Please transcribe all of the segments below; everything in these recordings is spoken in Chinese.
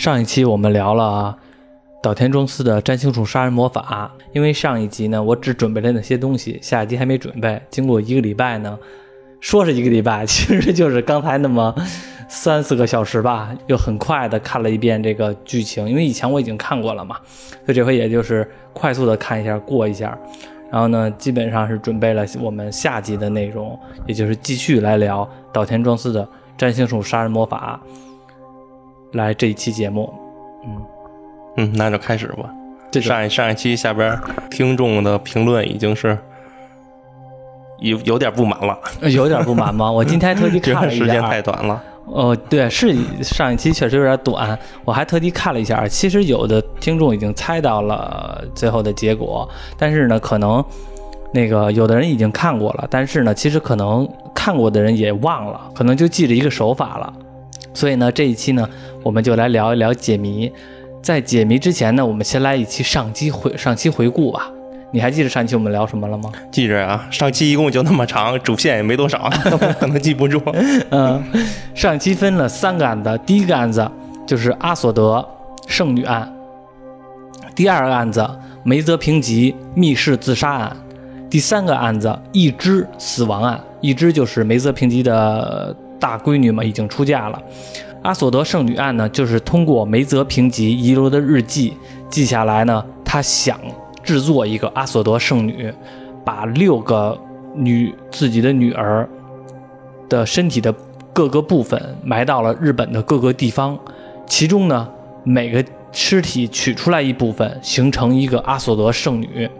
上一期我们聊了岛田庄司的占星术杀人魔法，因为上一集呢我只准备了那些东西，下一集还没准备。经过一个礼拜呢，说是一个礼拜，其实就是刚才那么三四个小时吧，又很快的看了一遍这个剧情，因为以前我已经看过了嘛，所以这回也就是快速的看一下过一下。然后呢，基本上是准备了我们下集的内容，也就是继续来聊岛田庄司的占星术杀人魔法。来这一期节目，嗯嗯，那就开始吧。这上一上一期下边听众的评论已经是有有点不满了，有点不满吗？我今天还特地看了一下时间太。短了。哦，对，是上一期确实有点短，我还特地看了一下。其实有的听众已经猜到了最后的结果，但是呢，可能那个有的人已经看过了，但是呢，其实可能看过的人也忘了，可能就记着一个手法了。所以呢，这一期呢，我们就来聊一聊解谜。在解谜之前呢，我们先来一期上期回上期回顾吧。你还记得上期我们聊什么了吗？记着啊，上期一共就那么长，主线也没多少，可能记不住。嗯，上期分了三个案子，第一个案子就是阿索德圣女案，第二个案子梅泽平吉密室自杀案，第三个案子一只死亡案。一只就是梅泽平吉的大闺女嘛，已经出嫁了。阿索德圣女案呢，就是通过梅泽平吉遗留的日记记下来呢，他想制作一个阿索德圣女，把六个女自己的女儿的身体的各个部分埋到了日本的各个地方，其中呢，每个尸体取出来一部分，形成一个阿索德圣女。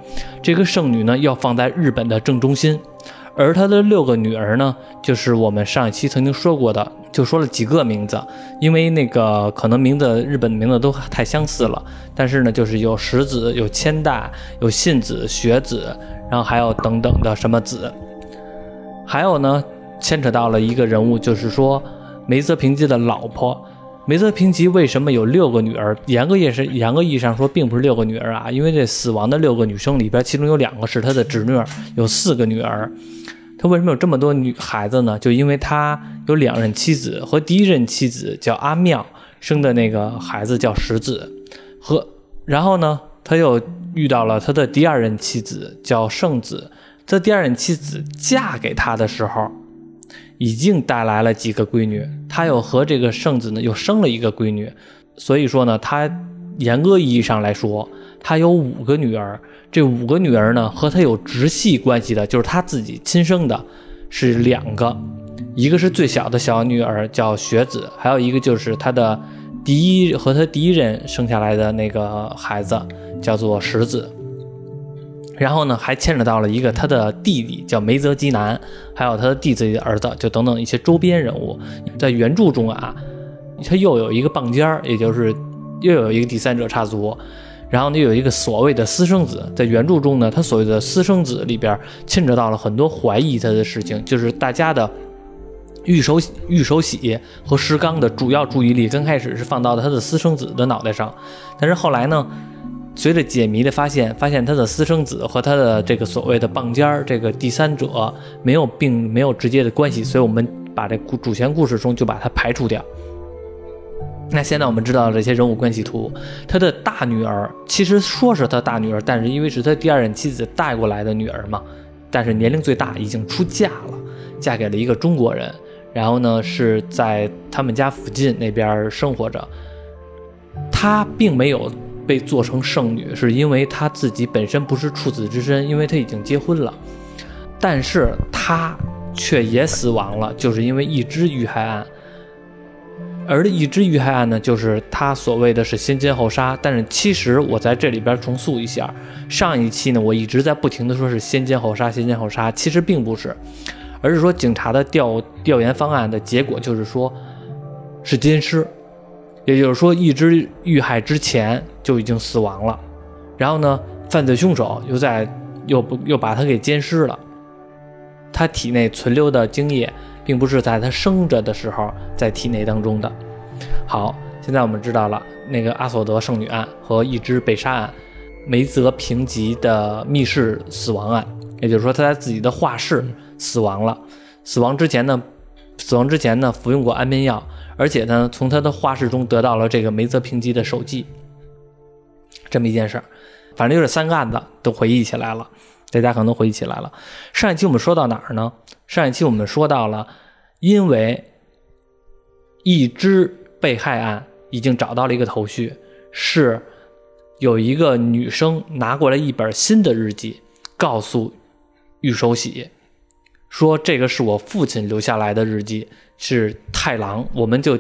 这个圣女呢，要放在日本的正中心，而他的六个女儿呢，就是我们上一期曾经说过的，就说了几个名字，因为那个可能名字日本名字都太相似了，但是呢，就是有石子、有千代、有信子、学子，然后还有等等的什么子，还有呢，牵扯到了一个人物，就是说梅泽平吉的老婆。梅泽平吉为什么有六个女儿？严格意是严格意义上说，并不是六个女儿啊，因为这死亡的六个女生里边，其中有两个是他的侄女儿，有四个女儿。他为什么有这么多女孩子呢？就因为他有两任妻子，和第一任妻子叫阿妙生的那个孩子叫石子，和然后呢，他又遇到了他的第二任妻子叫圣子。他第二任妻子嫁给他的时候，已经带来了几个闺女，他又和这个圣子呢又生了一个闺女，所以说呢，他严格意义上来说，他有五个女儿。这五个女儿呢，和他有直系关系的，就是他自己亲生的，是两个，一个是最小的小女儿叫雪子，还有一个就是他的第一和他第一任生下来的那个孩子叫做石子。然后呢，还牵扯到了一个他的弟弟叫梅泽基南，还有他的弟弟的儿子，就等等一些周边人物。在原著中啊，他又有一个棒尖儿，也就是又有一个第三者插足。然后呢，有一个所谓的私生子，在原著中呢，他所谓的私生子里边牵扯到了很多怀疑他的事情，就是大家的玉手玉手洗和石刚的主要注意力刚开始是放到了他的私生子的脑袋上，但是后来呢，随着解谜的发现，发现他的私生子和他的这个所谓的棒尖儿这个第三者没有并没有直接的关系，所以我们把这故主线故事中就把它排除掉。那现在我们知道这些人物关系图，他的大女儿其实说是他大女儿，但是因为是他第二任妻子带过来的女儿嘛，但是年龄最大，已经出嫁了，嫁给了一个中国人，然后呢是在他们家附近那边生活着。她并没有被做成圣女，是因为她自己本身不是处子之身，因为她已经结婚了，但是她却也死亡了，就是因为一只遇害案。而一只遇害案呢，就是他所谓的是先奸后杀，但是其实我在这里边重塑一下，上一期呢我一直在不停的说是先奸后杀，先奸后杀，其实并不是，而是说警察的调调研方案的结果就是说是奸尸，也就是说一只遇害之前就已经死亡了，然后呢犯罪凶手又在又不又把他给奸尸了，他体内存留的精液。并不是在他生着的时候在体内当中的。好，现在我们知道了那个阿索德圣女案和一只被杀案，梅泽平吉的密室死亡案，也就是说他在自己的画室死亡了。死亡之前呢，死亡之前呢服用过安眠药，而且呢，从他的画室中得到了这个梅泽平吉的手记，这么一件事儿。反正就是三个案子都回忆起来了，大家可能都回忆起来了。上一期我们说到哪儿呢？上一期我们说到了，因为一只被害案已经找到了一个头绪，是有一个女生拿过来一本新的日记，告诉玉守喜说这个是我父亲留下来的日记，是太郎。我们就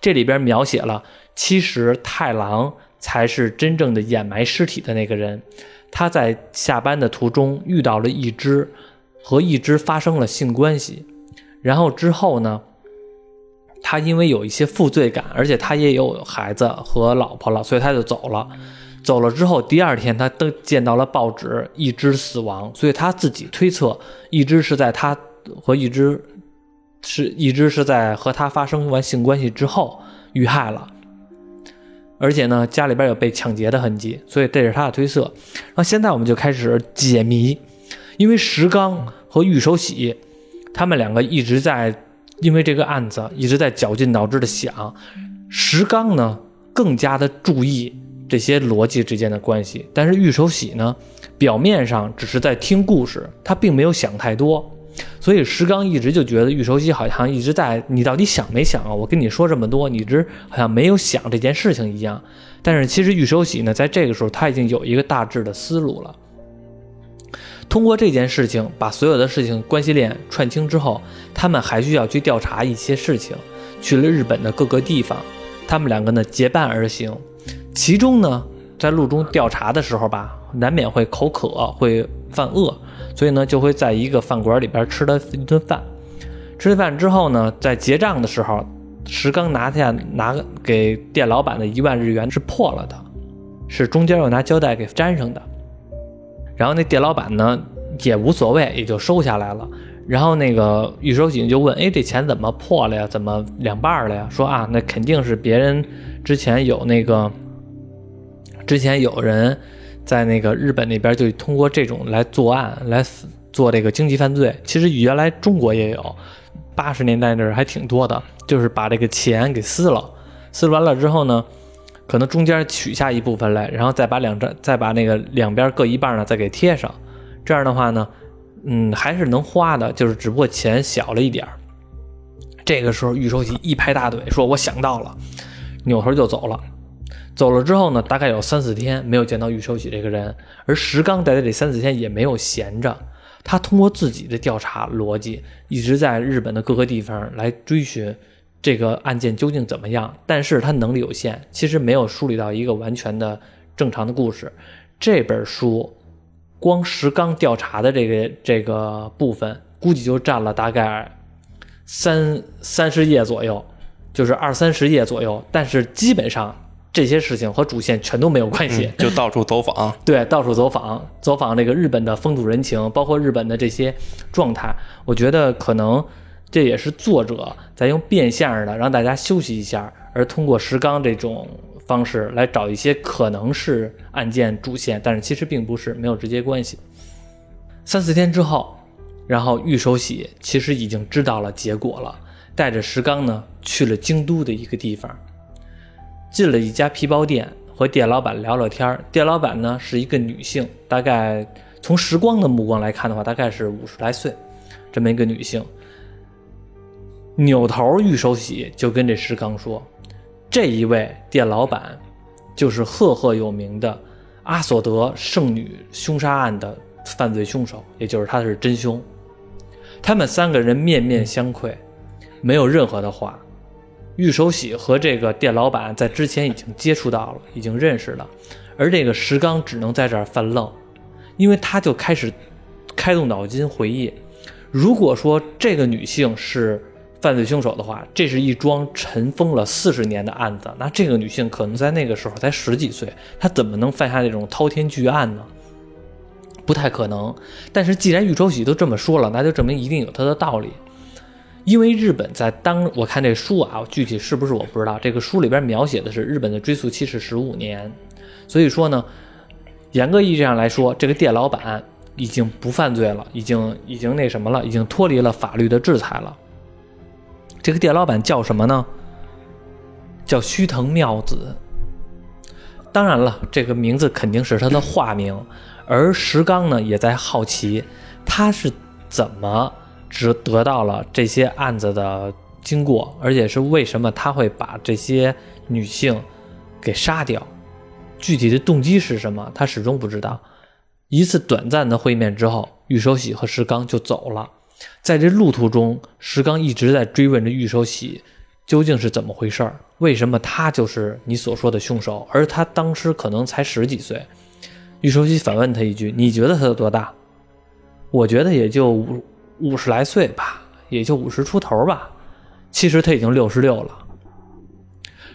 这里边描写了，其实太郎才是真正的掩埋尸体的那个人。他在下班的途中遇到了一只，和一只发生了性关系，然后之后呢？他因为有一些负罪感，而且他也有孩子和老婆了，所以他就走了。走了之后，第二天他都见到了报纸，一只死亡，所以他自己推测，一只是在他和一只是一只是在和他发生完性关系之后遇害了，而且呢，家里边有被抢劫的痕迹，所以这是他的推测。那现在我们就开始解谜，因为石刚和玉守喜他们两个一直在。因为这个案子一直在绞尽脑汁的想，石刚呢更加的注意这些逻辑之间的关系，但是玉守喜呢表面上只是在听故事，他并没有想太多，所以石刚一直就觉得玉守喜好像一直在你到底想没想啊？我跟你说这么多，你一直好像没有想这件事情一样。但是其实玉守喜呢在这个时候他已经有一个大致的思路了。通过这件事情，把所有的事情关系链串清之后，他们还需要去调查一些事情。去了日本的各个地方，他们两个呢结伴而行。其中呢，在路中调查的时候吧，难免会口渴，会犯饿，所以呢，就会在一个饭馆里边吃了一顿饭。吃了饭之后呢，在结账的时候，石刚拿下拿给店老板的一万日元是破了的，是中间又拿胶带给粘上的。然后那店老板呢也无所谓，也就收下来了。然后那个玉守喜就问：“哎，这钱怎么破了呀？怎么两半了呀？”说：“啊，那肯定是别人之前有那个，之前有人在那个日本那边就通过这种来作案，来做这个经济犯罪。其实原来中国也有，八十年代那儿还挺多的，就是把这个钱给撕了，撕完了之后呢。”可能中间取下一部分来，然后再把两张，再把那个两边各一半呢，再给贴上。这样的话呢，嗯，还是能花的，就是只不过钱小了一点这个时候，玉守喜一拍大腿说：“我想到了。”扭头就走了。走了之后呢，大概有三四天没有见到玉守喜这个人。而石刚待在这三四天也没有闲着，他通过自己的调查逻辑，一直在日本的各个地方来追寻。这个案件究竟怎么样？但是他能力有限，其实没有梳理到一个完全的正常的故事。这本书光石刚调查的这个这个部分，估计就占了大概三三十页左右，就是二三十页左右。但是基本上这些事情和主线全都没有关系，就到处走访。对，到处走访，走访这个日本的风土人情，包括日本的这些状态。我觉得可能。这也是作者在用变相的让大家休息一下，而通过石刚这种方式来找一些可能是案件主线，但是其实并不是，没有直接关系。三四天之后，然后玉手喜其实已经知道了结果了，带着石刚呢去了京都的一个地方，进了一家皮包店，和店老板聊聊天店老板呢是一个女性，大概从时光的目光来看的话，大概是五十来岁，这么一个女性。扭头，玉守喜就跟这石刚说：“这一位店老板，就是赫赫有名的阿索德圣女凶杀案的犯罪凶手，也就是他是真凶。”他们三个人面面相窥，没有任何的话。玉守喜和这个店老板在之前已经接触到了，已经认识了，而这个石刚只能在这儿犯愣，因为他就开始开动脑筋回忆：如果说这个女性是。犯罪凶手的话，这是一桩尘封了四十年的案子。那这个女性可能在那个时候才十几岁，她怎么能犯下这种滔天巨案呢？不太可能。但是既然玉守喜都这么说了，那就证明一定有他的道理。因为日本在当我看这书啊，具体是不是我不知道。这个书里边描写的是日本的追诉期是十五年，所以说呢，严格意义上来说，这个店老板已经不犯罪了，已经已经那什么了，已经脱离了法律的制裁了。这个店老板叫什么呢？叫须藤妙子。当然了，这个名字肯定是他的化名。而石刚呢，也在好奇他是怎么只得到了这些案子的经过，而且是为什么他会把这些女性给杀掉，具体的动机是什么，他始终不知道。一次短暂的会面之后，玉守喜和石刚就走了。在这路途中，石刚一直在追问着玉守喜究竟是怎么回事儿，为什么他就是你所说的凶手，而他当时可能才十几岁。玉守喜反问他一句：“你觉得他有多大？”我觉得也就五五十来岁吧，也就五十出头吧。其实他已经六十六了。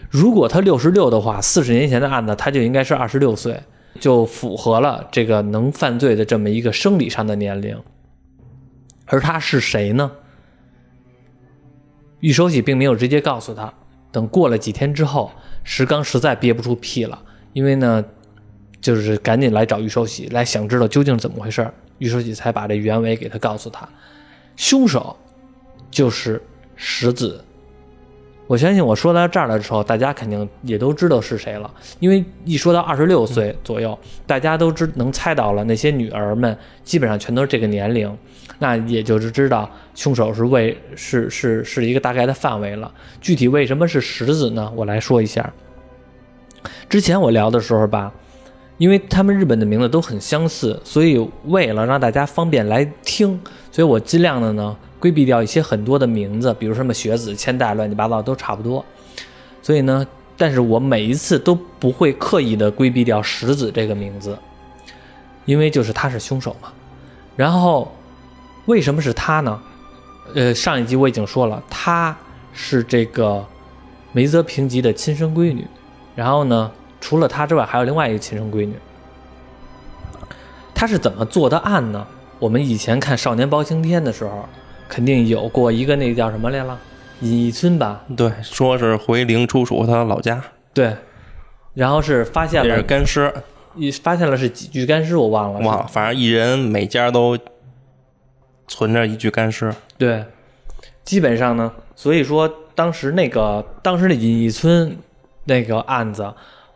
如果他六十六的话，四十年前的案子他就应该是二十六岁，就符合了这个能犯罪的这么一个生理上的年龄。而他是谁呢？玉守喜并没有直接告诉他。等过了几天之后，石刚实在憋不出屁了，因为呢。就是赶紧来找玉守喜，来想知道究竟怎么回事玉守喜才把这原委给他告诉他，凶手就是石子。我相信我说到这儿的时候，大家肯定也都知道是谁了，因为一说到二十六岁左右，大家都知能猜到了，那些女儿们基本上全都是这个年龄，那也就是知道凶手是为是是是一个大概的范围了。具体为什么是石子呢？我来说一下。之前我聊的时候吧。因为他们日本的名字都很相似，所以为了让大家方便来听，所以我尽量的呢规避掉一些很多的名字，比如什么学子、千代，乱七八糟都差不多。所以呢，但是我每一次都不会刻意的规避掉石子这个名字，因为就是他是凶手嘛。然后为什么是他呢？呃，上一集我已经说了，他是这个梅泽平吉的亲生闺女。然后呢？除了他之外，还有另外一个亲生闺女。他是怎么做的案呢？我们以前看《少年包青天》的时候，肯定有过一个那个叫什么来了，隐逸村吧？对，说是回灵出属他老家。对，然后是发现了干尸，一发现了是几具干尸，我忘了。忘了，反正一人每家都存着一具干尸。对，基本上呢，所以说当时那个当时的隐逸村那个案子。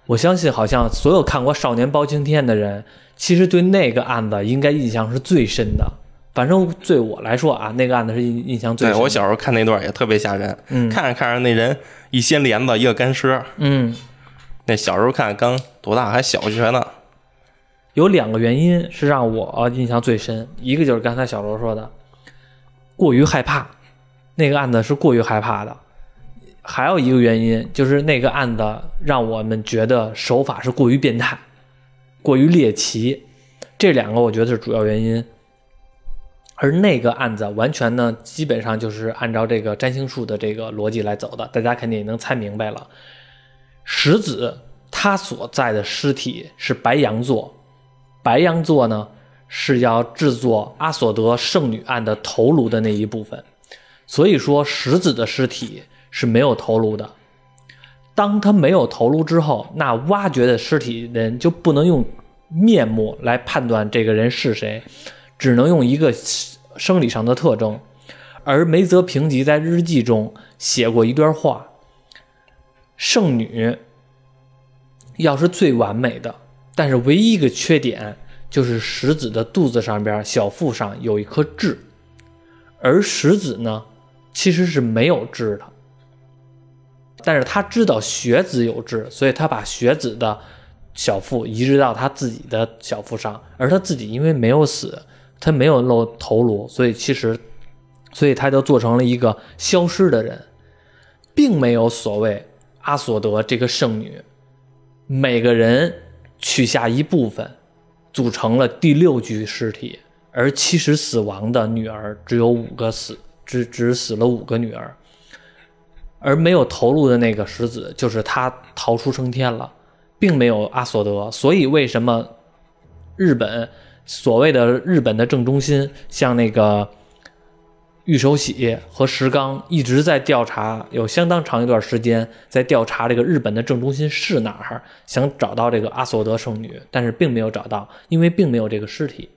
我相信，好像所有看过《少年包青天》的人，其实对那个案子应该印象是最深的。反正对我来说啊，那个案子是印印象最深。对我小时候看那段也特别吓人，嗯，看着看着那人一掀帘子，一个干尸，嗯，那小时候看刚多大，还小学呢。有两个原因是让我印象最深，一个就是刚才小罗说的，过于害怕，那个案子是过于害怕的。还有一个原因就是那个案子让我们觉得手法是过于变态，过于猎奇，这两个我觉得是主要原因。而那个案子完全呢，基本上就是按照这个占星术的这个逻辑来走的，大家肯定也能猜明白了。石子他所在的尸体是白羊座，白羊座呢是要制作阿索德圣女案的头颅的那一部分，所以说石子的尸体。是没有头颅的。当他没有头颅之后，那挖掘的尸体人就不能用面目来判断这个人是谁，只能用一个生理上的特征。而梅泽平吉在日记中写过一段话：圣女要是最完美的，但是唯一一个缺点就是石子的肚子上边小腹上有一颗痣，而石子呢其实是没有痣的。但是他知道雪子有痣，所以他把雪子的小腹移植到他自己的小腹上，而他自己因为没有死，他没有露头颅，所以其实，所以他就做成了一个消失的人，并没有所谓阿索德这个圣女，每个人取下一部分，组成了第六具尸体，而其实死亡的女儿只有五个死，只只死了五个女儿。而没有头颅的那个石子，就是他逃出升天了，并没有阿索德。所以为什么日本所谓的日本的正中心，像那个玉手洗和石刚一直在调查，有相当长一段时间在调查这个日本的正中心是哪儿，想找到这个阿索德圣女，但是并没有找到，因为并没有这个尸体。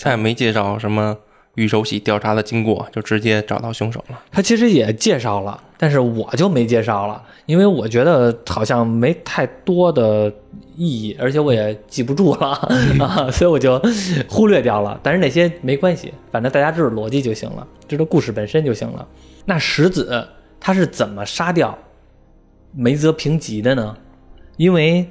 他也没介绍什么玉手洗调查的经过，就直接找到凶手了。他其实也介绍了，但是我就没介绍了，因为我觉得好像没太多的意义，而且我也记不住了啊，所以我就忽略掉了。但是那些没关系，反正大家知道逻辑就行了，知道故事本身就行了。那石子他是怎么杀掉梅泽平吉的呢？因为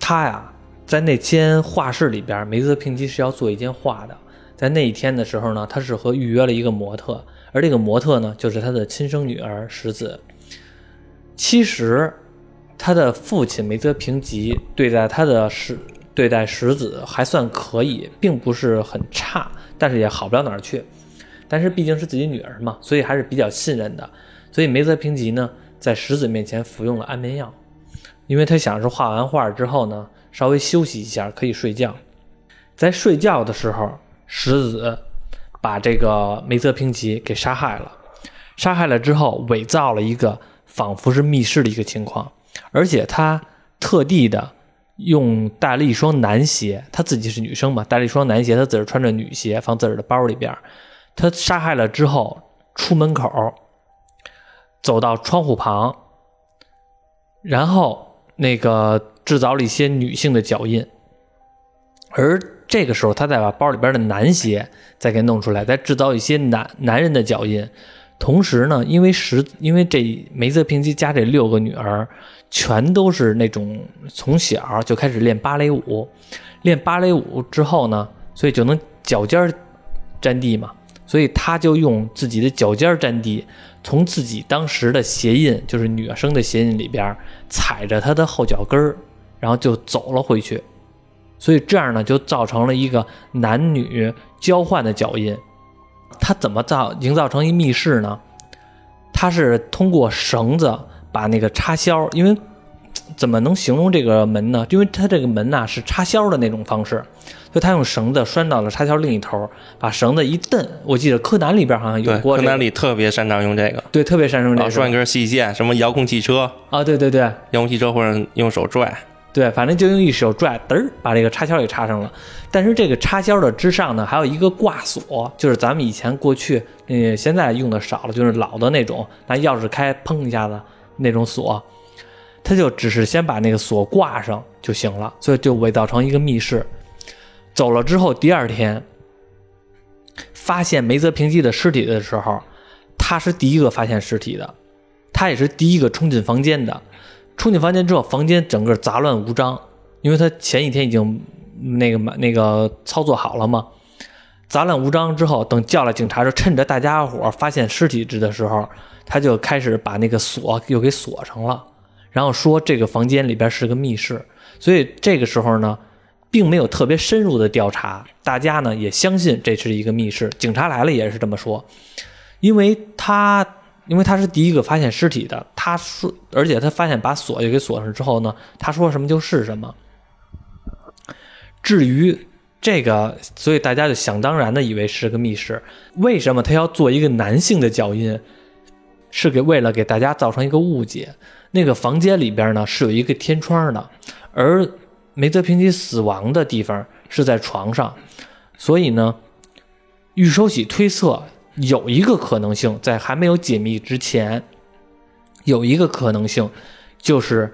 他呀。在那间画室里边，梅泽平吉是要做一件画的。在那一天的时候呢，他是和预约了一个模特，而这个模特呢，就是他的亲生女儿石子。其实，他的父亲梅泽平吉对待他的石对待石子还算可以，并不是很差，但是也好不了哪儿去。但是毕竟是自己女儿嘛，所以还是比较信任的。所以梅泽平吉呢，在石子面前服用了安眠药，因为他想是画完画之后呢。稍微休息一下，可以睡觉。在睡觉的时候，石子把这个梅泽平吉给杀害了。杀害了之后，伪造了一个仿佛是密室的一个情况，而且他特地的用带了一双男鞋，他自己是女生嘛，带了一双男鞋，他自个儿穿着女鞋放自个儿的包里边。他杀害了之后，出门口，走到窗户旁，然后那个。制造了一些女性的脚印，而这个时候，他再把包里边的男鞋再给弄出来，再制造一些男男人的脚印。同时呢，因为十，因为这梅泽平吉家这六个女儿全都是那种从小就开始练芭蕾舞，练芭蕾舞之后呢，所以就能脚尖沾地嘛，所以他就用自己的脚尖沾地。从自己当时的鞋印，就是女生的鞋印里边踩着她的后脚跟儿。然后就走了回去，所以这样呢，就造成了一个男女交换的脚印。他怎么造营造成一密室呢？他是通过绳子把那个插销，因为怎么能形容这个门呢？因为他这个门呐是插销的那种方式，所以他用绳子拴到了插销另一头，把绳子一蹬。我记得柯南里边好像有过，柯南里特别擅长用这个，对，特别擅长这个，拴一根细线，什么遥控汽车啊，对对对，遥控汽车或者用手拽。对，反正就用一手拽，嘚儿把这个插销给插上了。但是这个插销的之上呢，还有一个挂锁，就是咱们以前过去，嗯，现在用的少了，就是老的那种，拿钥匙开，砰一下子那种锁。他就只是先把那个锁挂上就行了，所以就伪造成一个密室。走了之后，第二天发现梅泽平基的尸体的时候，他是第一个发现尸体的，他也是第一个冲进房间的。冲进房间之后，房间整个杂乱无章，因为他前一天已经那个那个操作好了嘛。杂乱无章之后，等叫了警察，就趁着大家伙发现尸体的时候，他就开始把那个锁又给锁上了，然后说这个房间里边是个密室。所以这个时候呢，并没有特别深入的调查，大家呢也相信这是一个密室。警察来了也是这么说，因为他。因为他是第一个发现尸体的，他说，而且他发现把锁也给锁上之后呢，他说什么就是什么。至于这个，所以大家就想当然的以为是个密室。为什么他要做一个男性的脚印？是给为了给大家造成一个误解。那个房间里边呢是有一个天窗的，而梅泽平吉死亡的地方是在床上，所以呢，玉收喜推测。有一个可能性，在还没有解密之前，有一个可能性，就是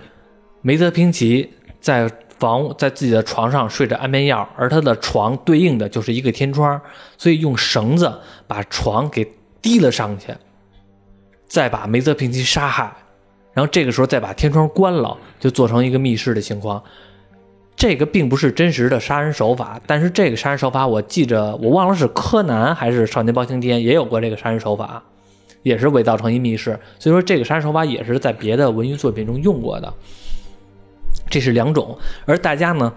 梅泽平吉在房在自己的床上睡着安眠药，而他的床对应的就是一个天窗，所以用绳子把床给提了上去，再把梅泽平吉杀害，然后这个时候再把天窗关了，就做成一个密室的情况。这个并不是真实的杀人手法，但是这个杀人手法我记着，我忘了是柯南还是少年包青天也有过这个杀人手法，也是伪造成一密室。所以说这个杀人手法也是在别的文娱作品中用过的。这是两种，而大家呢，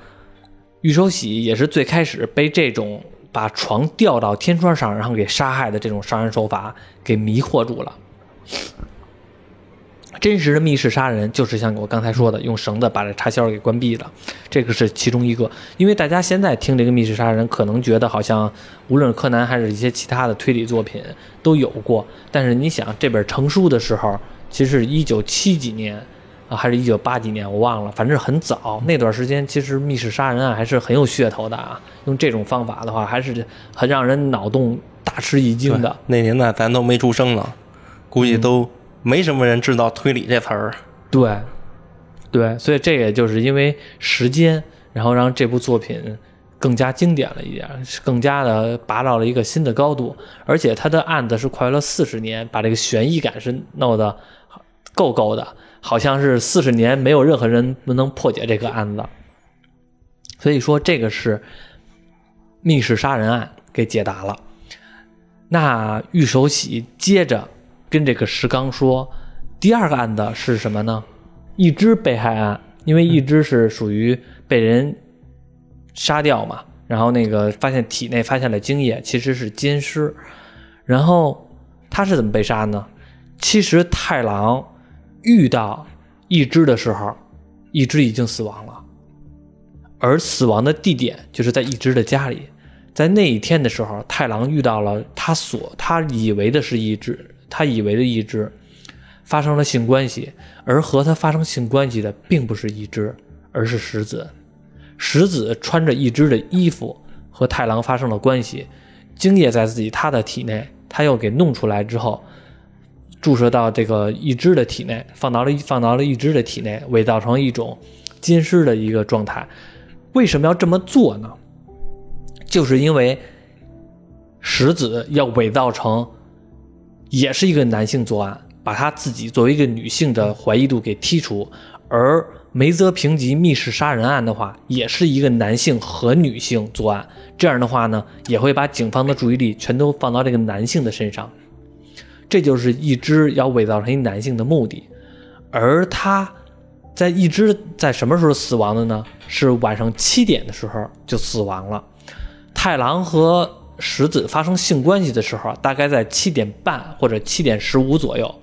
玉手洗也是最开始被这种把床吊到天窗上然后给杀害的这种杀人手法给迷惑住了。真实的密室杀人就是像我刚才说的，用绳子把这插销给关闭了，这个是其中一个。因为大家现在听这个密室杀人，可能觉得好像无论柯南还是一些其他的推理作品都有过，但是你想这本成书的时候，其实一九七几年啊，还是一九八几年，我忘了，反正很早那段时间，其实密室杀人案还是很有噱头的啊。用这种方法的话，还是很让人脑洞大吃一惊的。那年代咱都没出生呢，估计都没什么人知道推理这词儿。对，对，所以这也就是因为时间，然后让这部作品更加经典了一点，更加的拔到了一个新的高度。而且他的案子是快了四十年，把这个悬疑感是弄得够够的，好像是四十年没有任何人能破解这个案子。所以说，这个是密室杀人案给解答了。那玉手洗接着跟这个石刚说，第二个案子是什么呢？一只被害案，因为一只是属于被人杀掉嘛，然后那个发现体内发现了精液，其实是奸尸。然后他是怎么被杀呢？其实太郎遇到一只的时候，一只已经死亡了，而死亡的地点就是在一只的家里。在那一天的时候，太郎遇到了他所他以为的是一只，他以为的一只发生了性关系，而和他发生性关系的并不是一只，而是石子。石子穿着一只的衣服和太郎发生了关系，精液在自己他的体内，他又给弄出来之后，注射到这个一只的体内，放到了放到了一只的体内，伪造成一种金尸的一个状态。为什么要这么做呢？就是因为石子要伪造成也是一个男性作案，把他自己作为一个女性的怀疑度给剔除，而梅泽平吉密室杀人案的话，也是一个男性和女性作案，这样的话呢，也会把警方的注意力全都放到这个男性的身上，这就是一只要伪造成一男性的目的，而他在一只在什么时候死亡的呢？是晚上七点的时候就死亡了。太郎和石子发生性关系的时候，大概在七点半或者七点十五左右。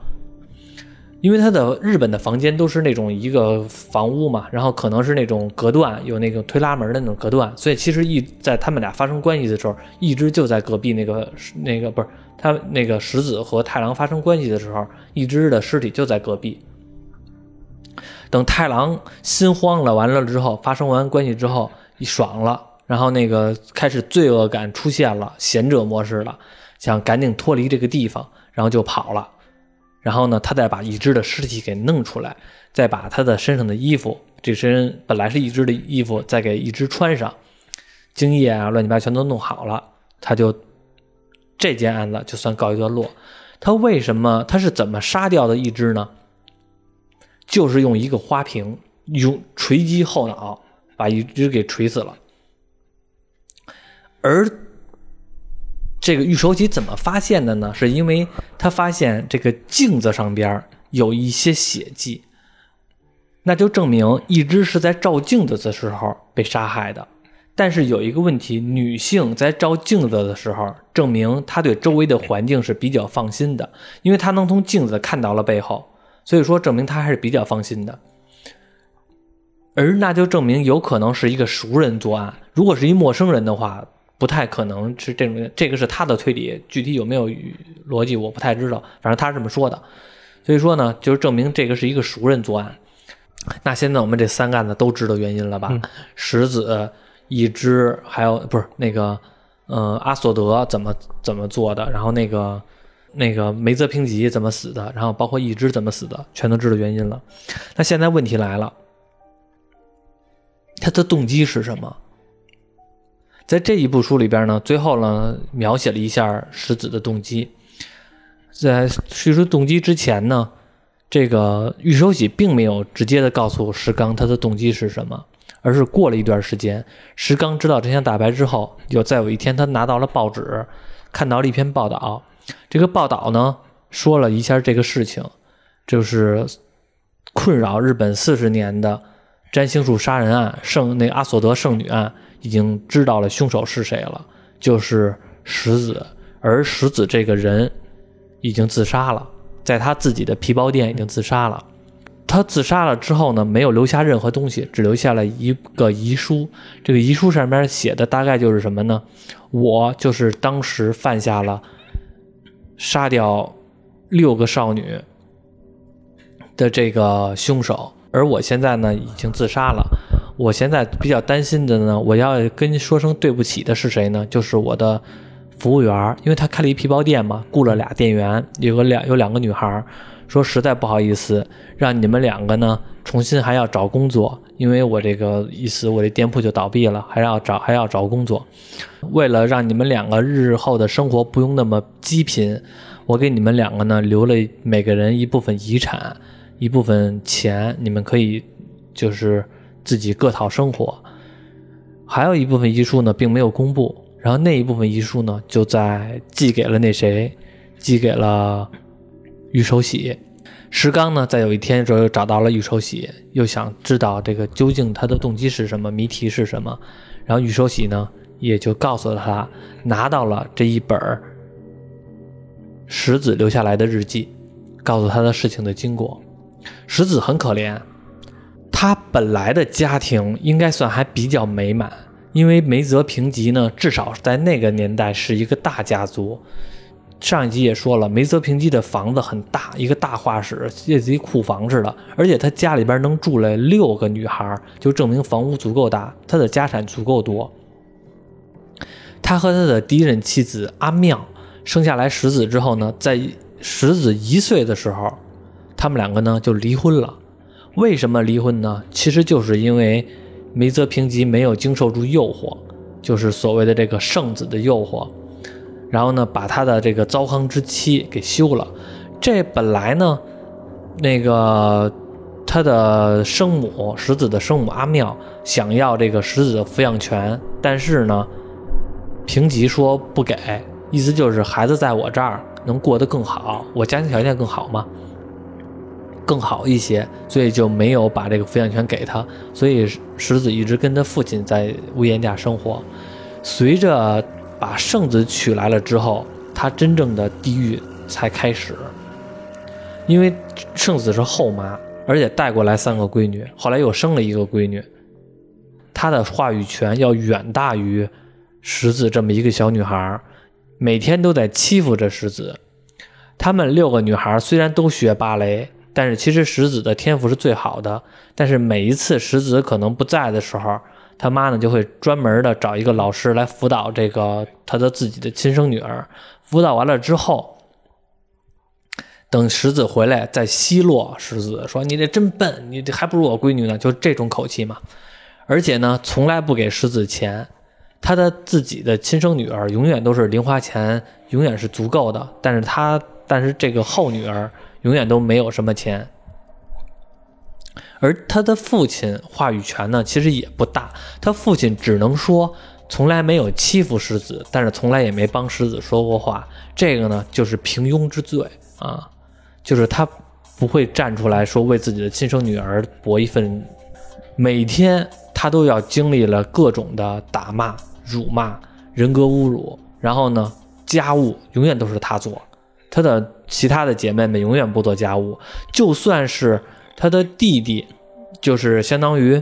因为他的日本的房间都是那种一个房屋嘛，然后可能是那种隔断，有那个推拉门的那种隔断，所以其实一在他们俩发生关系的时候，一直就在隔壁那个那个不是他那个石子和太郎发生关系的时候，一只的尸体就在隔壁。等太郎心慌了，完了之后发生完关系之后，一爽了。然后那个开始罪恶感出现了，贤者模式了，想赶紧脱离这个地方，然后就跑了。然后呢，他再把一只的尸体给弄出来，再把他的身上的衣服，这身本来是一只的衣服，再给一只穿上，精液啊乱七八全都弄好了，他就这件案子就算告一段落。他为什么他是怎么杀掉的一只呢？就是用一个花瓶，用锤击后脑把一只给锤死了。而这个玉手洗怎么发现的呢？是因为他发现这个镜子上边有一些血迹，那就证明一只是在照镜子的时候被杀害的。但是有一个问题，女性在照镜子的时候，证明她对周围的环境是比较放心的，因为她能从镜子看到了背后，所以说证明她还是比较放心的。而那就证明有可能是一个熟人作案，如果是一陌生人的话。不太可能是这种，这个是他的推理，具体有没有逻辑我不太知道，反正他是这么说的。所以说呢，就是证明这个是一个熟人作案。那现在我们这三个案子都知道原因了吧？石子、一只，还有不是那个，呃，阿索德怎么怎么做的？然后那个那个梅泽平吉怎么死的？然后包括一只怎么死的，全都知道原因了。那现在问题来了，他的动机是什么？在这一部书里边呢，最后呢描写了一下石子的动机。在叙述动机之前呢，这个玉守喜并没有直接的告诉石刚他的动机是什么，而是过了一段时间，石刚知道真相大白之后，有再有一天他拿到了报纸，看到了一篇报道。这个报道呢说了一下这个事情，就是困扰日本四十年的占星术杀人案圣那个阿索德圣女案。已经知道了凶手是谁了，就是石子，而石子这个人已经自杀了，在他自己的皮包店已经自杀了。他自杀了之后呢，没有留下任何东西，只留下了一个遗书。这个遗书上面写的大概就是什么呢？我就是当时犯下了杀掉六个少女的这个凶手，而我现在呢已经自杀了。我现在比较担心的呢，我要跟您说声对不起的是谁呢？就是我的服务员，因为他开了一皮包店嘛，雇了俩店员，有个两有两个女孩，说实在不好意思，让你们两个呢重新还要找工作，因为我这个意思，我这店铺就倒闭了，还要找还要找工作。为了让你们两个日后的生活不用那么积贫，我给你们两个呢留了每个人一部分遗产，一部分钱，你们可以就是自己各讨生活。还有一部分遗书呢，并没有公布。然后那一部分遗书呢，就在寄给了那谁，寄给了玉守喜。石刚呢，在有一天的时候又找到了玉守喜，又想知道这个究竟他的动机是什么，谜题是什么。然后玉守喜呢，也就告诉了他，拿到了这一本石子留下来的日记，告诉他的事情的经过。石子很可怜。他本来的家庭应该算还比较美满，因为梅泽平吉呢，至少在那个年代是一个大家族。上一集也说了，梅泽平吉的房子很大，一个大画室，类似于库房似的，而且他家里边能住了六个女孩，就证明房屋足够大，他的家产足够多。他和他的第一任妻子阿妙生下来石子之后呢，在石子一岁的时候，他们两个呢就离婚了。为什么离婚呢？其实就是因为梅泽平吉没有经受住诱惑，就是所谓的这个圣子的诱惑，然后呢，把他的这个糟糠之妻给休了。这本来呢，那个他的生母石子的生母阿妙想要这个石子的抚养权，但是呢，平吉说不给，意思就是孩子在我这儿能过得更好，我家庭条件更好嘛。更好一些，所以就没有把这个抚养权给他。所以石子一直跟他父亲在屋檐下生活。随着把圣子娶来了之后，他真正的地狱才开始。因为圣子是后妈，而且带过来三个闺女，后来又生了一个闺女，她的话语权要远大于石子这么一个小女孩，每天都在欺负着石子。她们六个女孩虽然都学芭蕾。但是其实石子的天赋是最好的，但是每一次石子可能不在的时候，他妈呢就会专门的找一个老师来辅导这个他的自己的亲生女儿。辅导完了之后，等石子回来再奚落石子，说你这真笨，你这还不如我闺女呢，就这种口气嘛。而且呢，从来不给石子钱，他的自己的亲生女儿永远都是零花钱，永远是足够的。但是他，但是这个后女儿。永远都没有什么钱，而他的父亲话语权呢，其实也不大。他父亲只能说，从来没有欺负世子，但是从来也没帮世子说过话。这个呢，就是平庸之罪啊，就是他不会站出来说为自己的亲生女儿搏一份。每天他都要经历了各种的打骂、辱骂、人格侮辱，然后呢，家务永远都是他做。他的其他的姐妹们永远不做家务，就算是他的弟弟，就是相当于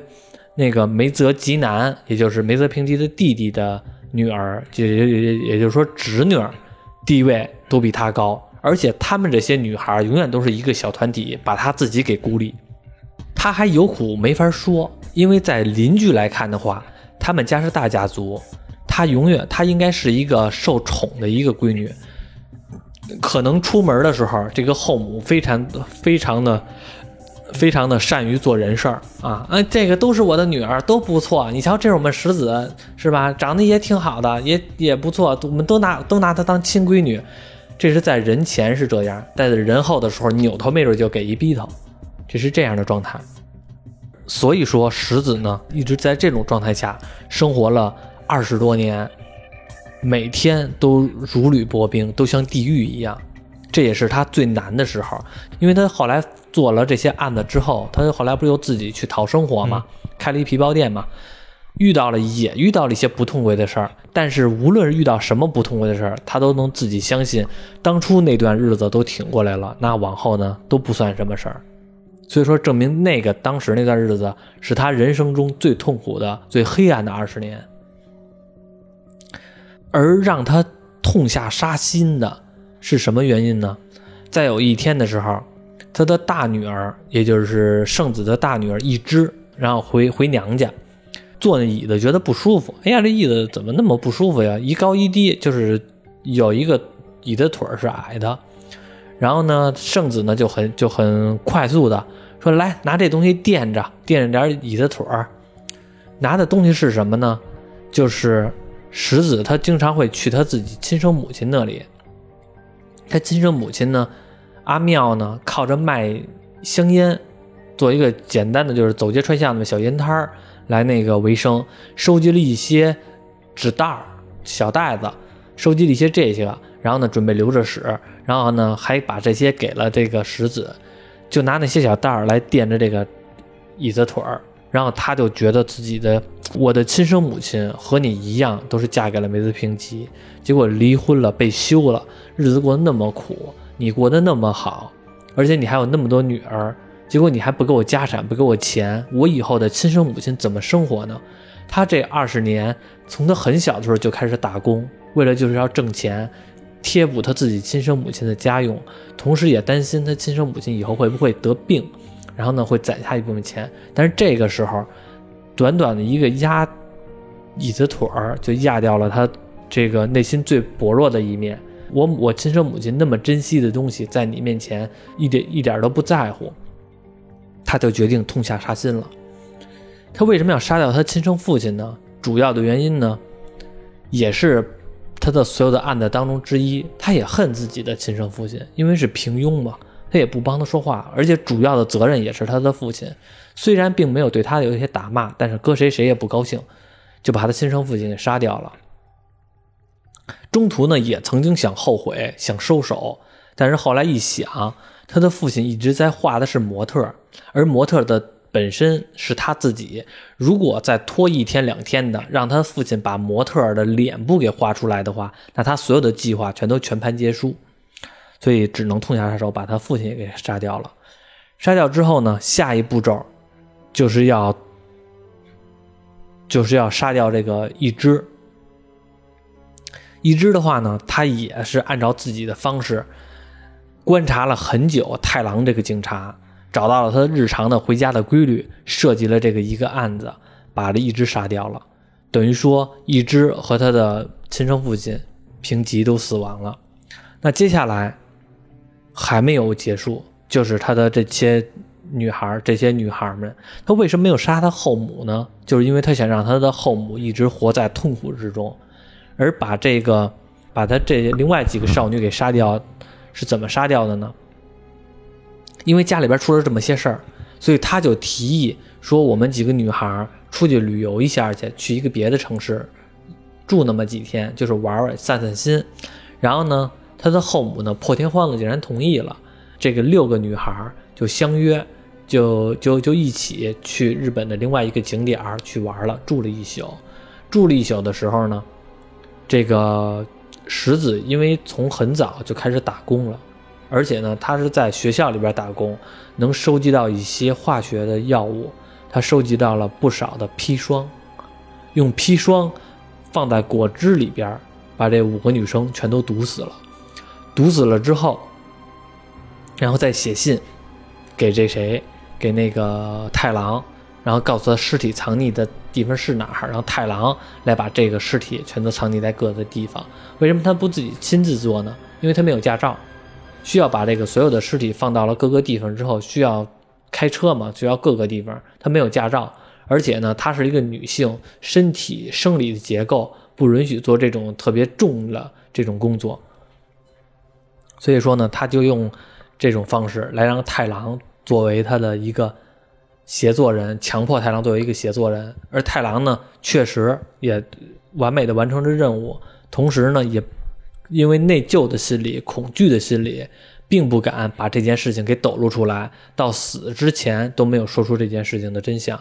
那个梅泽吉南，也就是梅泽平吉的弟弟的女儿，也也也也就是说侄女，地位都比他高。而且他们这些女孩永远都是一个小团体，把他自己给孤立。他还有苦没法说，因为在邻居来看的话，他们家是大家族，他永远他应该是一个受宠的一个闺女。可能出门的时候，这个后母非常非常的非常的善于做人事儿啊！啊，这个都是我的女儿，都不错。你瞧，这是我们石子，是吧？长得也挺好的，也也不错。我们都拿都拿她当亲闺女。这是在人前是这样，在人后的时候，扭头没准就给一逼头。这是这样的状态。所以说，石子呢，一直在这种状态下生活了二十多年。每天都如履薄冰，都像地狱一样，这也是他最难的时候。因为他后来做了这些案子之后，他后来不又自己去讨生活嘛，开了一皮包店嘛，遇到了也遇到了一些不痛快的事儿。但是无论是遇到什么不痛快的事儿，他都能自己相信，当初那段日子都挺过来了，那往后呢都不算什么事儿。所以说，证明那个当时那段日子是他人生中最痛苦的、最黑暗的二十年。而让他痛下杀心的是什么原因呢？在有一天的时候，他的大女儿，也就是圣子的大女儿一枝，然后回回娘家，坐那椅子觉得不舒服。哎呀，这椅子怎么那么不舒服呀？一高一低，就是有一个椅子腿是矮的，然后呢，圣子呢就很就很快速的说：“来，拿这东西垫着，垫着点椅子腿。”拿的东西是什么呢？就是石子，他经常会去他自己亲生母亲那里。他亲生母亲呢，阿妙呢，靠着卖香烟，做一个简单的就是走街串巷的小烟摊儿来那个为生，收集了一些纸袋儿、小袋子，收集了一些这些，然后呢，准备留着使，然后呢，还把这些给了这个石子，就拿那些小袋儿来垫着这个椅子腿儿。然后他就觉得自己的我的亲生母亲和你一样，都是嫁给了梅子平吉，结果离婚了，被休了，日子过得那么苦，你过得那么好，而且你还有那么多女儿，结果你还不给我家产，不给我钱，我以后的亲生母亲怎么生活呢？他这二十年，从他很小的时候就开始打工，为了就是要挣钱，贴补他自己亲生母亲的家用，同时也担心他亲生母亲以后会不会得病。然后呢，会攒下一部分钱，但是这个时候，短短的一个压椅子腿儿，就压掉了他这个内心最薄弱的一面。我我亲生母亲那么珍惜的东西，在你面前一点一点都不在乎，他就决定痛下杀心了。他为什么要杀掉他亲生父亲呢？主要的原因呢，也是他的所有的案子当中之一。他也恨自己的亲生父亲，因为是平庸嘛。他也不帮他说话，而且主要的责任也是他的父亲。虽然并没有对他有一些打骂，但是搁谁谁也不高兴，就把他亲生父亲给杀掉了。中途呢，也曾经想后悔，想收手，但是后来一想，他的父亲一直在画的是模特，而模特的本身是他自己。如果再拖一天两天的，让他父亲把模特的脸部给画出来的话，那他所有的计划全都全盘皆输。所以只能痛下杀手，把他父亲也给杀掉了。杀掉之后呢，下一步骤就是要就是要杀掉这个一只。一只的话呢，他也是按照自己的方式观察了很久。太郎这个警察找到了他日常的回家的规律，设计了这个一个案子，把这一只杀掉了。等于说，一只和他的亲生父亲平吉都死亡了。那接下来。还没有结束，就是他的这些女孩，这些女孩们，他为什么没有杀他后母呢？就是因为他想让他的后母一直活在痛苦之中，而把这个，把他这另外几个少女给杀掉，是怎么杀掉的呢？因为家里边出了这么些事儿，所以他就提议说，我们几个女孩出去旅游一下去，去一个别的城市住那么几天，就是玩玩散散心，然后呢？他的后母呢，破天荒的竟然同意了，这个六个女孩就相约，就就就一起去日本的另外一个景点去玩了，住了一宿。住了一宿的时候呢，这个石子因为从很早就开始打工了，而且呢，他是在学校里边打工，能收集到一些化学的药物，他收集到了不少的砒霜，用砒霜放在果汁里边，把这五个女生全都毒死了。毒死了之后，然后再写信给这谁，给那个太郎，然后告诉他尸体藏匿的地方是哪儿，然后太郎来把这个尸体全都藏匿在各个地方。为什么他不自己亲自做呢？因为他没有驾照，需要把这个所有的尸体放到了各个地方之后，需要开车嘛，需要各个地方。他没有驾照，而且呢，她是一个女性，身体生理的结构不允许做这种特别重的这种工作。所以说呢，他就用这种方式来让太郎作为他的一个协作人，强迫太郎作为一个协作人。而太郎呢，确实也完美的完成了任务，同时呢，也因为内疚的心理、恐惧的心理，并不敢把这件事情给抖露出来，到死之前都没有说出这件事情的真相，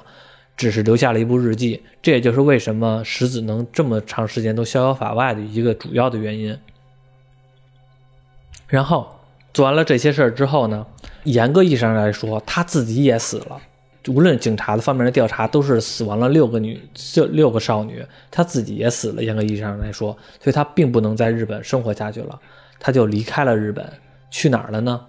只是留下了一部日记。这也就是为什么石子能这么长时间都逍遥法外的一个主要的原因。然后做完了这些事儿之后呢，严格意义上来说，他自己也死了。无论警察的方面的调查，都是死亡了六个女，这六个少女，他自己也死了。严格意义上来说，所以他并不能在日本生活下去了，他就离开了日本，去哪儿了呢？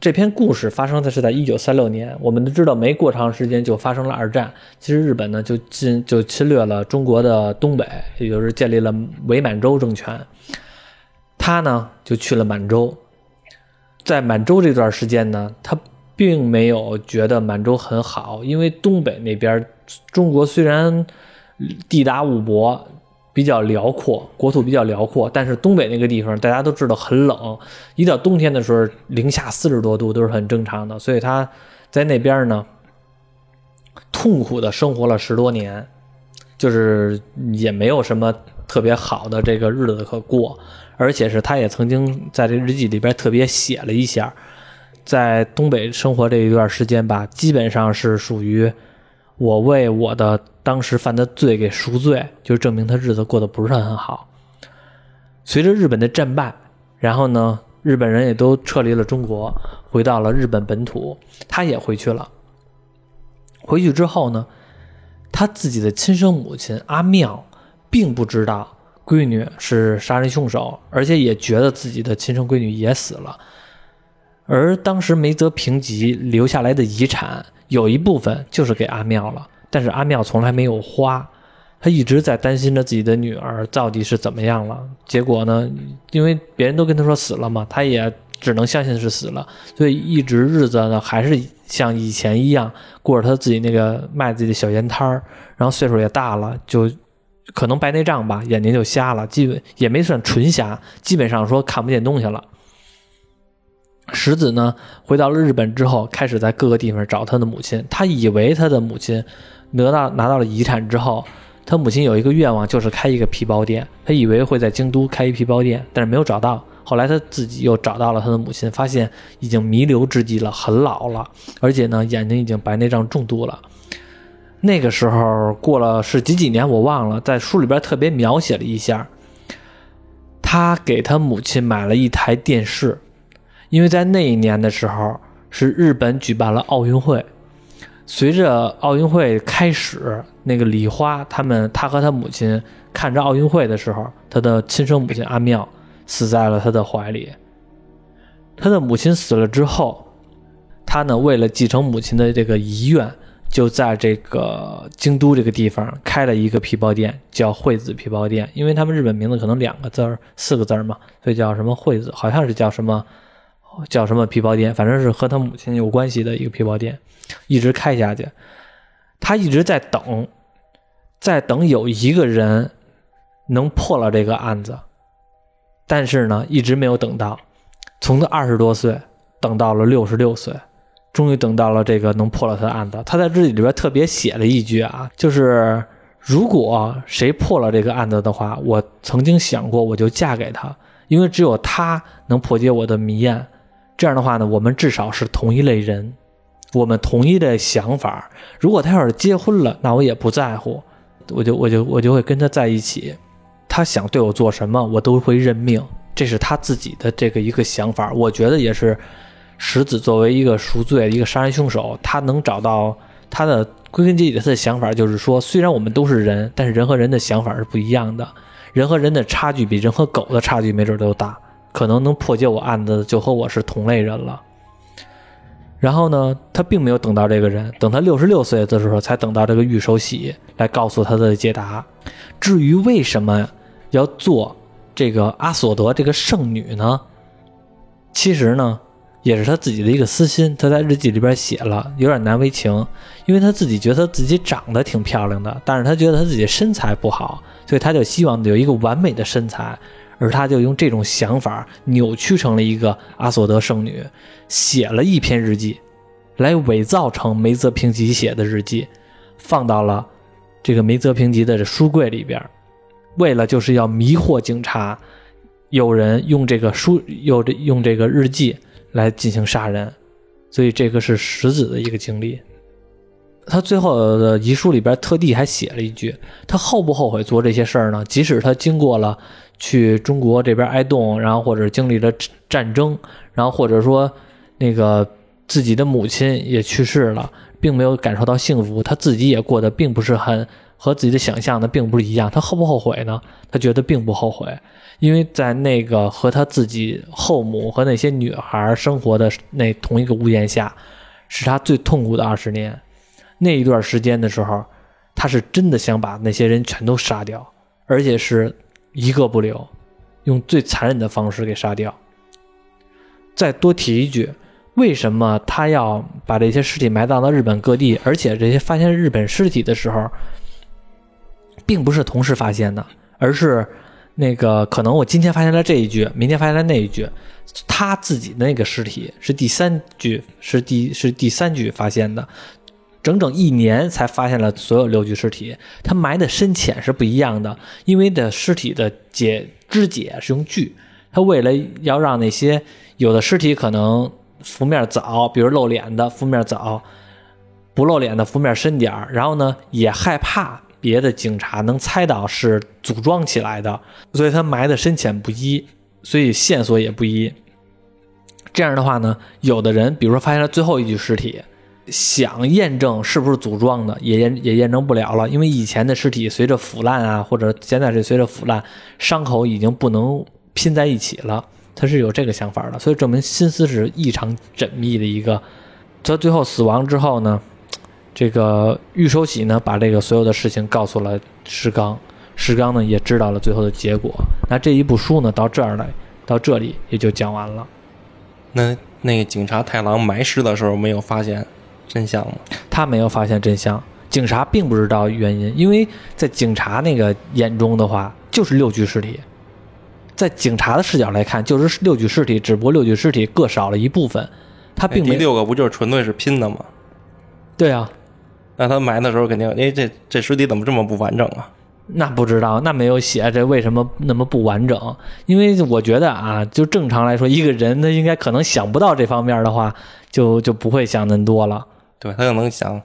这篇故事发生的是在一九三六年，我们都知道，没过长时间就发生了二战。其实日本呢，就侵就侵略了中国的东北，也就是建立了伪满洲政权。他呢就去了满洲，在满洲这段时间呢，他并没有觉得满洲很好，因为东北那边中国虽然地大物博。比较辽阔，国土比较辽阔，但是东北那个地方大家都知道很冷，一到冬天的时候零下四十多度都是很正常的，所以他在那边呢痛苦的生活了十多年，就是也没有什么特别好的这个日子可过，而且是他也曾经在这日记里边特别写了一下，在东北生活这一段时间吧，基本上是属于我为我的。当时犯的罪给赎罪，就证明他日子过得不是很好。随着日本的战败，然后呢，日本人也都撤离了中国，回到了日本本土，他也回去了。回去之后呢，他自己的亲生母亲阿妙并不知道闺女是杀人凶手，而且也觉得自己的亲生闺女也死了。而当时梅泽平吉留下来的遗产有一部分就是给阿妙了。但是阿妙从来没有花，他一直在担心着自己的女儿到底是怎么样了。结果呢，因为别人都跟他说死了嘛，他也只能相信是死了，所以一直日子呢还是像以前一样过着他自己那个卖自己的小烟摊儿。然后岁数也大了，就可能白内障吧，眼睛就瞎了，基本也没算纯瞎，基本上说看不见东西了。石子呢回到了日本之后，开始在各个地方找他的母亲，他以为他的母亲。得到拿到了遗产之后，他母亲有一个愿望，就是开一个皮包店。他以为会在京都开一皮包店，但是没有找到。后来他自己又找到了他的母亲，发现已经弥留之际了，很老了，而且呢，眼睛已经白内障重度了。那个时候过了是几几年我忘了，在书里边特别描写了一下，他给他母亲买了一台电视，因为在那一年的时候是日本举办了奥运会。随着奥运会开始，那个李花他们，他和他母亲看着奥运会的时候，他的亲生母亲阿妙死在了他的怀里。他的母亲死了之后，他呢为了继承母亲的这个遗愿，就在这个京都这个地方开了一个皮包店，叫惠子皮包店。因为他们日本名字可能两个字儿、四个字儿嘛，所以叫什么惠子，好像是叫什么。叫什么皮包店？反正是和他母亲有关系的一个皮包店，一直开下去。他一直在等，在等有一个人能破了这个案子，但是呢，一直没有等到。从他二十多岁等到了六十六岁，终于等到了这个能破了他的案子。他在日记里边特别写了一句啊，就是如果谁破了这个案子的话，我曾经想过我就嫁给他，因为只有他能破解我的谜案。这样的话呢，我们至少是同一类人，我们同一的想法。如果他要是结婚了，那我也不在乎，我就我就我就会跟他在一起。他想对我做什么，我都会认命。这是他自己的这个一个想法。我觉得也是，石子作为一个赎罪、一个杀人凶手，他能找到他的归根结底他的想法，就是说，虽然我们都是人，但是人和人的想法是不一样的。人和人的差距比人和狗的差距没准都大。可能能破解我案子的就和我是同类人了。然后呢，他并没有等到这个人，等他六十六岁的时候才等到这个玉守喜来告诉他的解答。至于为什么要做这个阿索德这个圣女呢？其实呢，也是他自己的一个私心。他在日记里边写了，有点难为情，因为他自己觉得自己长得挺漂亮的，但是他觉得他自己身材不好，所以他就希望有一个完美的身材。而他就用这种想法扭曲成了一个阿索德圣女，写了一篇日记，来伪造成梅泽平吉写的日记，放到了这个梅泽平吉的书柜里边，为了就是要迷惑警察，有人用这个书有这用这个日记来进行杀人，所以这个是石子的一个经历。他最后的遗书里边特地还写了一句：他后不后悔做这些事儿呢？即使他经过了。去中国这边挨冻，然后或者经历了战争，然后或者说那个自己的母亲也去世了，并没有感受到幸福，他自己也过得并不是很和自己的想象的并不是一样。他后不后悔呢？他觉得并不后悔，因为在那个和他自己后母和那些女孩生活的那同一个屋檐下，是他最痛苦的二十年。那一段时间的时候，他是真的想把那些人全都杀掉，而且是。一个不留，用最残忍的方式给杀掉。再多提一句，为什么他要把这些尸体埋葬到日本各地？而且这些发现日本尸体的时候，并不是同时发现的，而是那个可能我今天发现了这一具，明天发现了那一具，他自己的那个尸体是第三具，是第是第三具发现的，整整一年才发现了所有六具尸体。他埋的深浅是不一样的，因为的尸体的解肢解是用锯，他为了要让那些有的尸体可能浮面早，比如露脸的浮面早，不露脸的浮面深点儿，然后呢也害怕别的警察能猜到是组装起来的，所以他埋的深浅不一，所以线索也不一。这样的话呢，有的人比如说发现了最后一具尸体，想验证是不是组装的，也验也验证不了了，因为以前的尸体随着腐烂啊，或者现在是随着腐烂，伤口已经不能拼在一起了。他是有这个想法的，所以证明心思是异常缜密的一个。他最后死亡之后呢，这个玉守喜呢把这个所有的事情告诉了石刚，石刚呢也知道了最后的结果。那这一部书呢到这儿来，到这里也就讲完了。那那个警察太郎埋尸的时候没有发现真相吗？他没有发现真相，警察并不知道原因，因为在警察那个眼中的话，就是六具尸体。在警察的视角来看，就是六具尸体，只不过六具尸体各少了一部分，他并没第六个不就是纯粹是拼的吗？对啊，那他埋的时候肯定，哎，这这尸体怎么这么不完整啊？那不知道，那没有写这为什么那么不完整？因为我觉得啊，就正常来说，一个人他应该可能想不到这方面的话，就就不会想那么多了。对他可能想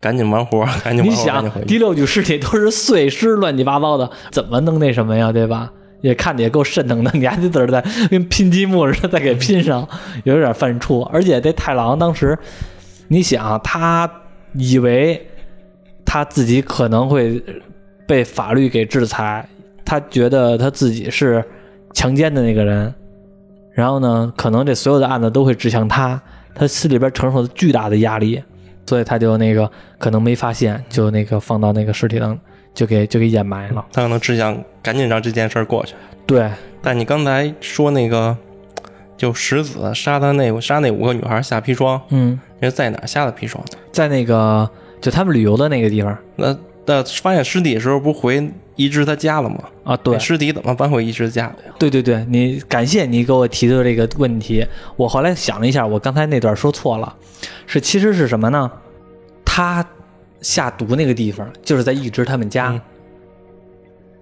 赶紧完活，赶紧完活，你想第六具尸体都是碎尸，乱七八糟的，怎么能那什么呀？对吧？也看着也够瘆腾的，你还得在这跟拼积木似的再给拼上，有点犯怵。而且这太郎当时，你想，他以为他自己可能会被法律给制裁，他觉得他自己是强奸的那个人，然后呢，可能这所有的案子都会指向他，他心里边承受了巨大的压力，所以他就那个可能没发现，就那个放到那个尸体上，就给就给掩埋了。他可能只想赶紧让这件事儿过去。对，但你刚才说那个，就石子杀他那杀那五个女孩下砒霜，嗯，人在哪儿下的砒霜？在那个就他们旅游的那个地方那那发现尸体的时候不回一只他家了吗？啊，对，尸体怎么搬回一只家的呀？对对对，你感谢你给我提的这个问题。我后来想了一下，我刚才那段说错了，是其实是什么呢？他下毒那个地方就是在一直他们家，嗯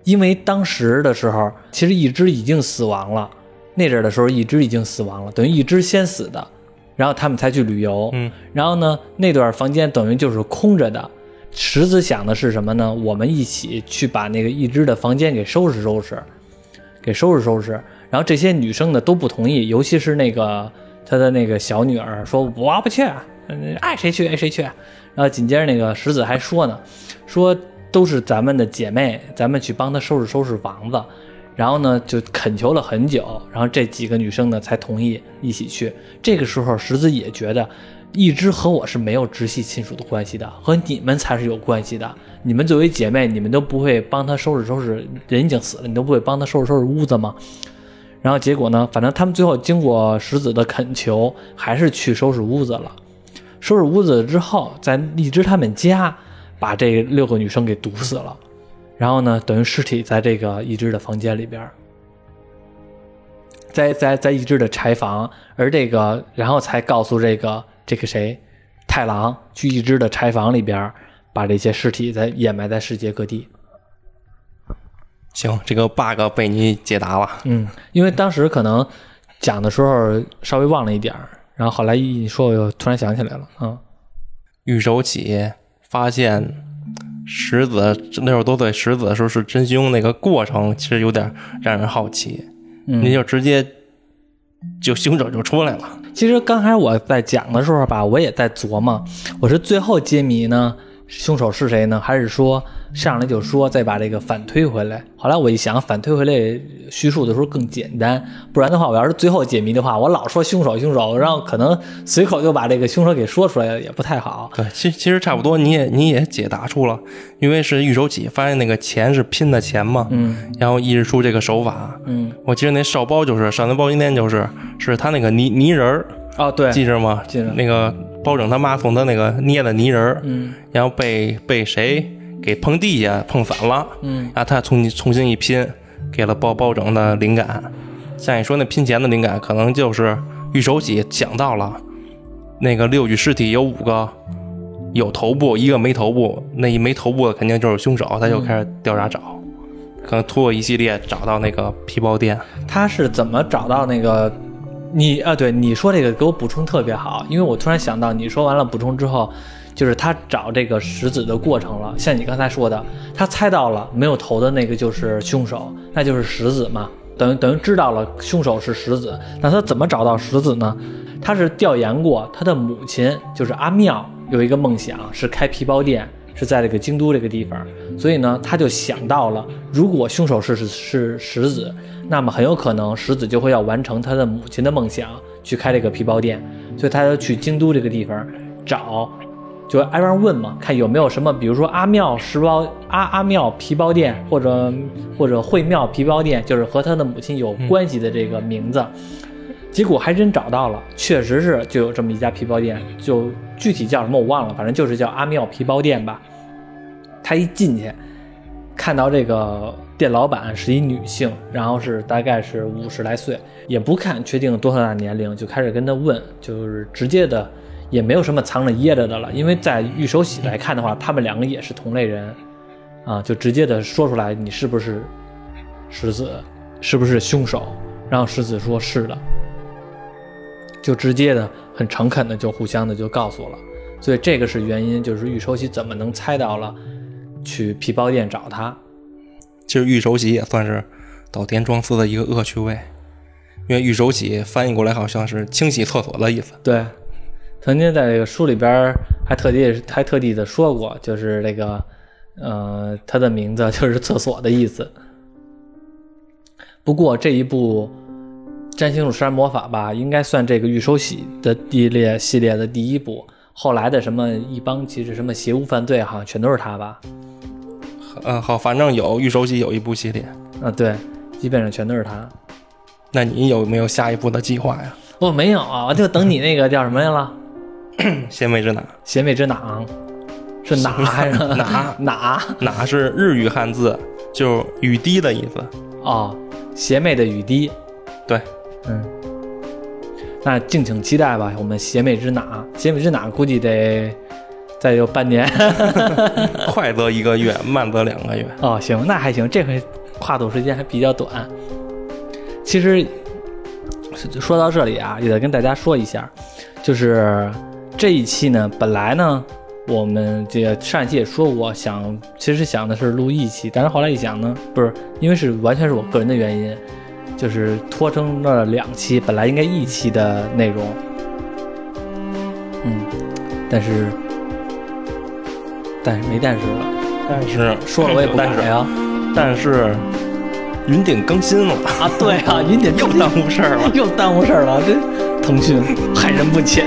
因为当时的时候，其实一只已经死亡了。那阵儿的时候，一只已经死亡了，等于一只先死的，然后他们才去旅游。嗯，然后呢，那段房间等于就是空着的。石子想的是什么呢？我们一起去把那个一只的房间给收拾收拾，给收拾收拾。然后这些女生呢都不同意，尤其是那个他的那个小女儿说我不去，嗯爱谁去爱谁去。然后紧接着那个石子还说呢，说都是咱们的姐妹，咱们去帮她收拾收拾房子。然后呢，就恳求了很久，然后这几个女生呢才同意一起去。这个时候，石子也觉得，一只和我是没有直系亲属的关系的，和你们才是有关系的。你们作为姐妹，你们都不会帮她收拾收拾，人已经死了，你都不会帮她收拾收拾屋子吗？然后结果呢，反正他们最后经过石子的恳求，还是去收拾屋子了。收拾屋子之后，在荔枝他们家把这六个女生给毒死了。然后呢，等于尸体在这个一只的房间里边，在在在一只的柴房，而这个然后才告诉这个这个谁，太郎去一只的柴房里边，把这些尸体在掩埋在世界各地。行，这个 bug 被你解答了。嗯，因为当时可能讲的时候稍微忘了一点儿，然后后来一说，我又突然想起来了。嗯，玉手起发现石子六十多岁石子的时候是真凶，那个过程其实有点让人好奇。嗯你就直接就凶手就出来了。其实刚开始我在讲的时候吧，我也在琢磨，我是最后揭谜呢，凶手是谁呢？还是说上来就说再把这个反推回来。后来我一想，反推回来叙述的时候更简单，不然的话，我要是最后解谜的话，我老说凶手凶手，然后可能随口就把这个凶手给说出来，也不太好。对，其其实差不多，你也你也解答出了，因为是玉手起发现那个钱是拼的钱嘛，嗯然后抑制出这个手法。嗯，我记得那少包就是上那包今天就是是他那个泥泥人儿，哦对，记着吗？记着那个包拯他妈从他那个捏的泥人儿，嗯然后被被谁给碰地下碰反了，嗯然后他重重新一拼，给了包包拯的灵感。像你说那拼钱的灵感，可能就是玉手洗想到了那个六具尸体有五个有头部，一个没头部，那一没头部的肯定就是凶手，他就开始调查找，可能通过一系列找到那个皮包店。他是怎么找到那个？你啊，对你说这个给我补充特别好，因为我突然想到，你说完了补充之后，就是他找这个石子的过程了。像你刚才说的，他猜到了没有头的那个就是凶手，那就是石子嘛，等于等于知道了凶手是石子。那他怎么找到石子呢？他是调研过他的母亲，就是阿妙有一个梦想是开皮包店，是在这个京都这个地方，所以呢，他就想到了，如果凶手是是是石子，那么很有可能石子就会要完成他的母亲的梦想，去开这个皮包店，所以他要去京都这个地方找，就挨边问嘛，看有没有什么，比如说阿妙石包阿阿妙皮包店，或者或者惠妙皮包店，就是和他的母亲有关系的这个名字。结果还真找到了，确实是就有这么一家皮包店，就具体叫什么我忘了，反正就是叫阿妙皮包店吧。他一进去，看到这个店老板是一女性，然后是大概是五十来岁，也不看确定多大年龄，就开始跟他问，就是直接的，也没有什么藏着掖着的了，因为在玉手洗来看的话，他们两个也是同类人，啊，就直接的说出来你是不是石子，是不是凶手，然后石子说是的。就直接的、很诚恳的就互相的就告诉了，所以这个是原因，就是玉手洗怎么能猜到了去皮包店找他？其实玉手洗也算是岛田庄司的一个恶趣味，因为玉手洗翻译过来好像是清洗厕所的意思。对，曾经在这个书里边还特地还特地的说过，就是这个呃，他的名字就是厕所的意思。不过这一部《占星术杀人魔法》吧，应该算这个御手洗的系列系列的第一部。后来的什么一帮其实什么邪物犯罪，好像全都是他吧？嗯，好，反正有御手洗有一部系列。啊，对，基本上全都是他。那你有没有下一步的计划呀？我、没有啊，我就等你那个叫什么来了，先为之哪？邪魅之哪，是哪还是哪 哪？哪是日语汉字，就是雨滴的意思。哦，邪魅的雨滴。对，嗯，那敬请期待吧。我们邪魅之哪，邪魅之哪估计得再有半年。快则一个月，慢则两个月。哦，行，那还行，这回跨度时间还比较短。其实说到这里啊，也得跟大家说一下，就是这一期呢，本来呢，我们这个上一期也说过，想其实想的是录一期，但是后来一想呢，不是，因为是完全是我个人的原因，就是拖成了两期，本来应该一期的内容，嗯，但是但是没但是了，但是说了我也不改但是呀。但是云顶更新了，啊，对啊，云顶又耽误事儿了。又耽误事儿了，这腾讯害人不浅。